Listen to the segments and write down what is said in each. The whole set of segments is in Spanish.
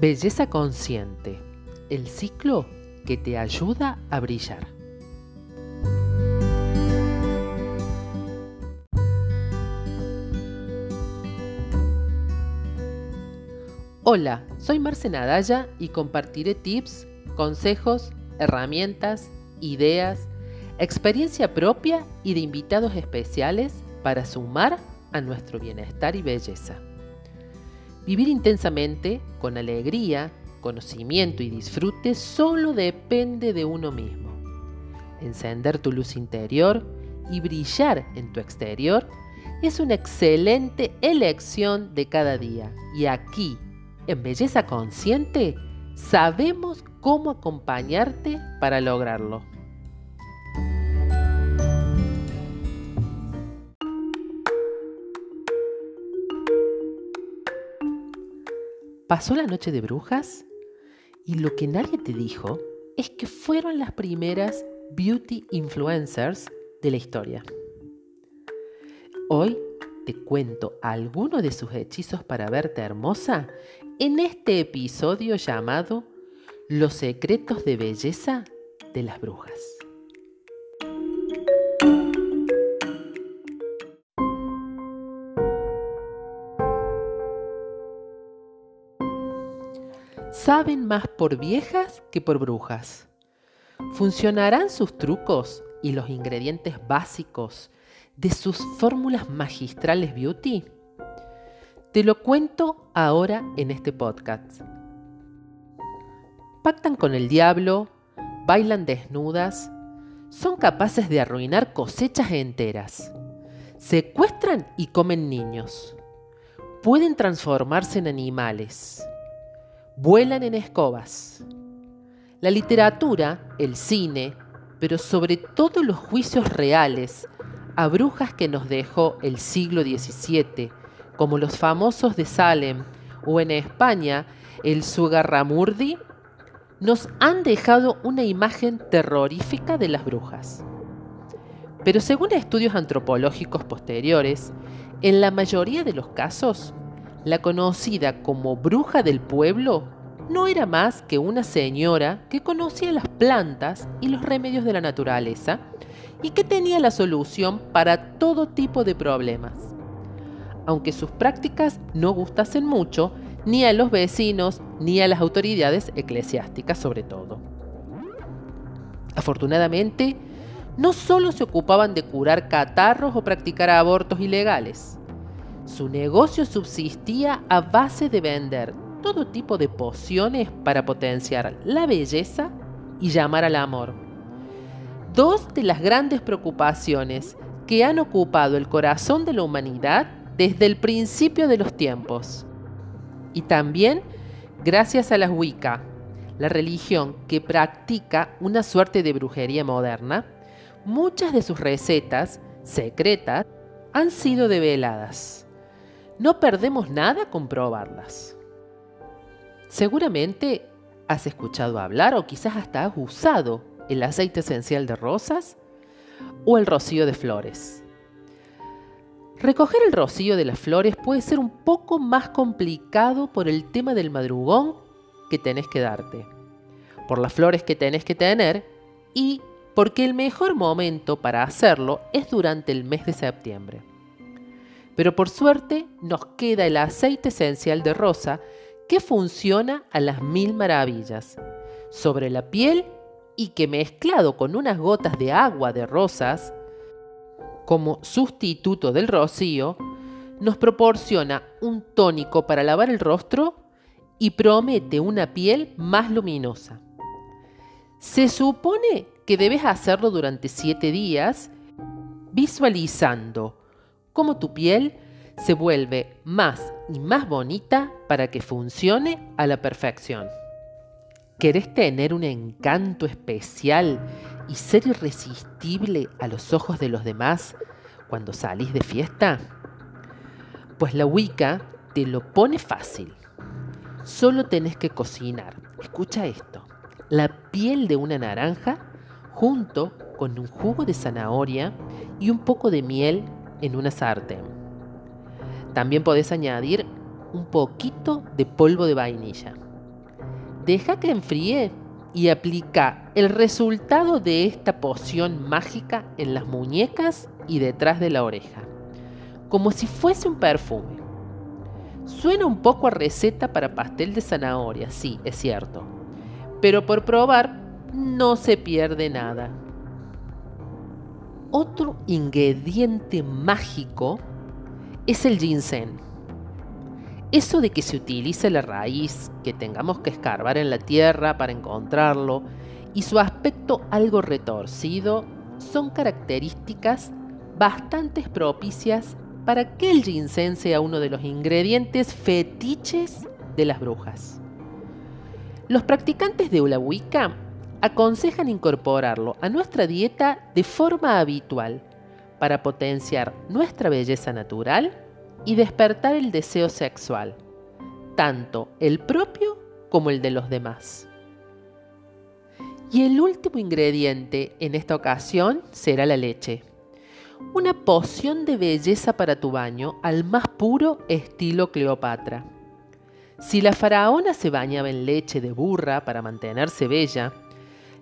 Belleza consciente, el ciclo que te ayuda a brillar. Hola, soy Marce Nadalla y compartiré tips, consejos, herramientas, ideas, experiencia propia y de invitados especiales para sumar a nuestro bienestar y belleza. Vivir intensamente, con alegría, conocimiento y disfrute solo depende de uno mismo. Encender tu luz interior y brillar en tu exterior es una excelente elección de cada día. Y aquí, en Belleza Consciente, sabemos cómo acompañarte para lograrlo. Pasó la noche de brujas y lo que nadie te dijo es que fueron las primeras beauty influencers de la historia. Hoy te cuento algunos de sus hechizos para verte hermosa en este episodio llamado Los secretos de belleza de las brujas. Saben más por viejas que por brujas. ¿Funcionarán sus trucos y los ingredientes básicos de sus fórmulas magistrales beauty? Te lo cuento ahora en este podcast. Pactan con el diablo, bailan desnudas, son capaces de arruinar cosechas enteras, secuestran y comen niños, pueden transformarse en animales vuelan en escobas. La literatura, el cine, pero sobre todo los juicios reales a brujas que nos dejó el siglo XVII, como los famosos de Salem o en España el Sugarramurdi, nos han dejado una imagen terrorífica de las brujas. Pero según estudios antropológicos posteriores, en la mayoría de los casos, la conocida como bruja del pueblo no era más que una señora que conocía las plantas y los remedios de la naturaleza y que tenía la solución para todo tipo de problemas. Aunque sus prácticas no gustasen mucho, ni a los vecinos ni a las autoridades eclesiásticas sobre todo. Afortunadamente, no solo se ocupaban de curar catarros o practicar abortos ilegales, su negocio subsistía a base de vender todo tipo de pociones para potenciar la belleza y llamar al amor. Dos de las grandes preocupaciones que han ocupado el corazón de la humanidad desde el principio de los tiempos. Y también gracias a la Wicca, la religión que practica una suerte de brujería moderna, muchas de sus recetas secretas han sido develadas. No perdemos nada con probarlas. Seguramente has escuchado hablar o quizás hasta has usado el aceite esencial de rosas o el rocío de flores. Recoger el rocío de las flores puede ser un poco más complicado por el tema del madrugón que tenés que darte, por las flores que tenés que tener y porque el mejor momento para hacerlo es durante el mes de septiembre. Pero por suerte nos queda el aceite esencial de rosa que funciona a las mil maravillas sobre la piel y que mezclado con unas gotas de agua de rosas como sustituto del rocío, nos proporciona un tónico para lavar el rostro y promete una piel más luminosa. Se supone que debes hacerlo durante 7 días visualizando cómo tu piel se vuelve más y más bonita para que funcione a la perfección. ¿Querés tener un encanto especial y ser irresistible a los ojos de los demás cuando salís de fiesta? Pues la Wicca te lo pone fácil. Solo tenés que cocinar. Escucha esto. La piel de una naranja junto con un jugo de zanahoria y un poco de miel en una sartén. También podés añadir un poquito de polvo de vainilla. Deja que enfríe y aplica el resultado de esta poción mágica en las muñecas y detrás de la oreja, como si fuese un perfume. Suena un poco a receta para pastel de zanahoria, sí, es cierto, pero por probar no se pierde nada. Otro ingrediente mágico es el ginseng. Eso de que se utilice la raíz, que tengamos que escarbar en la tierra para encontrarlo, y su aspecto algo retorcido, son características bastante propicias para que el ginseng sea uno de los ingredientes fetiches de las brujas. Los practicantes de Wicca aconsejan incorporarlo a nuestra dieta de forma habitual para potenciar nuestra belleza natural y despertar el deseo sexual, tanto el propio como el de los demás. Y el último ingrediente en esta ocasión será la leche. Una poción de belleza para tu baño al más puro estilo Cleopatra. Si la faraona se bañaba en leche de burra para mantenerse bella,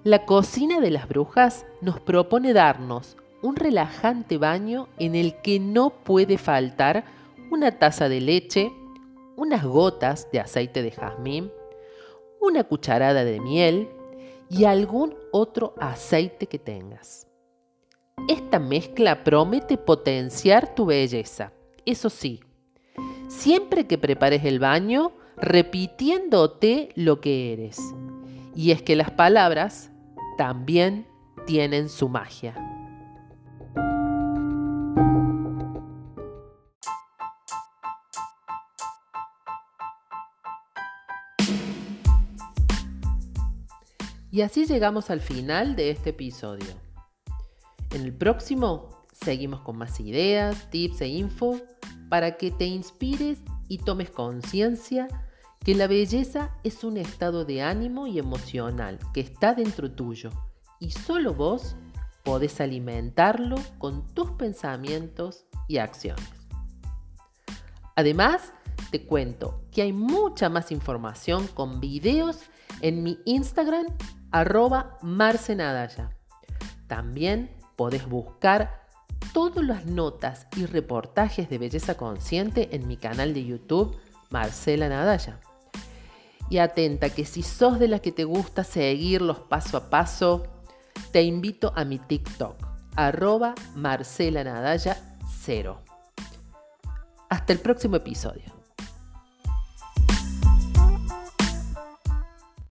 la cocina de las brujas nos propone darnos un relajante baño en el que no puede faltar una taza de leche, unas gotas de aceite de jazmín, una cucharada de miel y algún otro aceite que tengas. Esta mezcla promete potenciar tu belleza. Eso sí, siempre que prepares el baño, repitiéndote lo que eres. Y es que las palabras también tienen su magia. Y así llegamos al final de este episodio. En el próximo seguimos con más ideas, tips e info para que te inspires y tomes conciencia que la belleza es un estado de ánimo y emocional que está dentro tuyo y solo vos podés alimentarlo con tus pensamientos y acciones. Además, te cuento que hay mucha más información con videos en mi Instagram arroba marcenadaya. También podés buscar todas las notas y reportajes de belleza consciente en mi canal de YouTube Marcela Nadaya. Y atenta que si sos de las que te gusta seguirlos paso a paso, te invito a mi TikTok, arroba Marcela Nadaya 0. Hasta el próximo episodio.